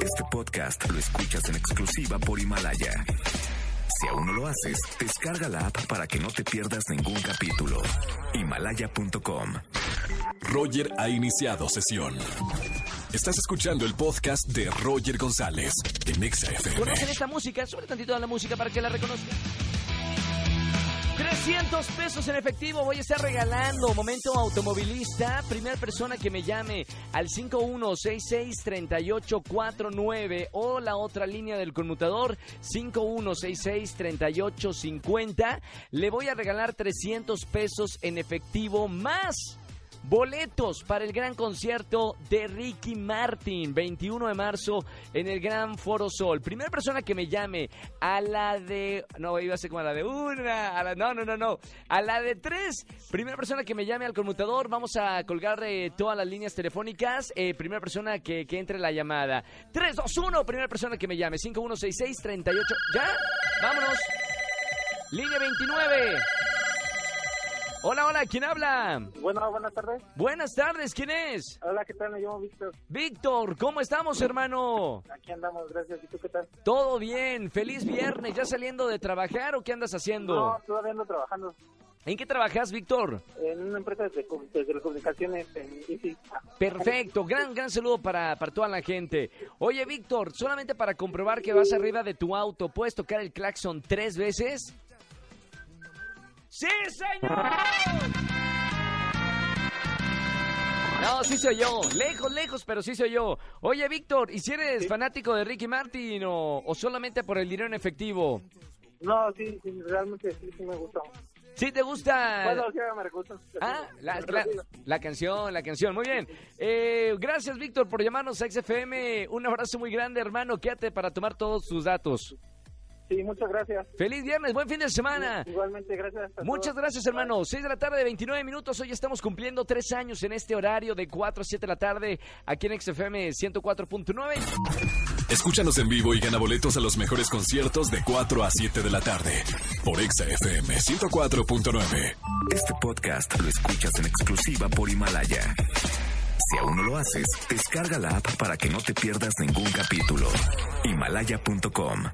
Este podcast lo escuchas en exclusiva por Himalaya. Si aún no lo haces, descarga la app para que no te pierdas ningún capítulo. Himalaya.com. Roger ha iniciado sesión. Estás escuchando el podcast de Roger González en Exa FM. ¿Conocen esta música? Sobre tantito a la música para que la reconozcan. 300 pesos en efectivo voy a estar regalando. Momento automovilista. Primera persona que me llame al 5166-3849 o la otra línea del conmutador 5166-3850. Le voy a regalar 300 pesos en efectivo más boletos para el gran concierto de Ricky Martin, 21 de marzo en el Gran Foro Sol. Primera persona que me llame a la de... No, iba a ser como a la de una, a la... No, no, no, no. A la de tres. Primera persona que me llame al conmutador. Vamos a colgar eh, todas las líneas telefónicas. Eh, primera persona que, que entre la llamada. 3, 2, 1. Primera persona que me llame. 5166-38. ¿Ya? Vámonos. Línea 29. Hola, ¿quién habla? Bueno, buenas tardes. Buenas tardes, ¿quién es? Hola, ¿qué tal? Me llamo Víctor. Víctor, ¿cómo estamos, hermano? Aquí andamos, gracias. ¿Y tú qué tal? Todo bien, feliz viernes. ¿Ya saliendo de trabajar o qué andas haciendo? No, todavía ando trabajando ¿En qué trabajas, Víctor? en una empresa de, co- de telecomunicaciones en. Perfecto, gran, gran saludo para, para toda la gente. Oye, Víctor, solamente para comprobar que vas arriba de tu auto, ¿puedes tocar el claxon tres veces? ¡Sí, señor! No, sí soy yo. Lejos, lejos, pero sí soy yo. Oye, Víctor, ¿y si eres fanático de Ricky Martin o, o solamente por el dinero en efectivo? No, sí, sí, realmente sí, sí me gusta. ¿Sí te gusta? Bueno, sí, me gusta. Ah, la, canción, la canción. Muy bien. Eh, gracias, Víctor, por llamarnos a XFM. Un abrazo muy grande, hermano. Quédate para tomar todos tus datos. Sí, muchas gracias. Feliz viernes, buen fin de semana. Igualmente, gracias. a Muchas todos. gracias, hermano. 6 de la tarde, 29 minutos. Hoy estamos cumpliendo tres años en este horario de 4 a 7 de la tarde aquí en XFM 104.9. Escúchanos en vivo y gana boletos a los mejores conciertos de 4 a 7 de la tarde por Exa FM 104.9. Este podcast lo escuchas en exclusiva por Himalaya. Si aún no lo haces, descarga la app para que no te pierdas ningún capítulo. Himalaya.com.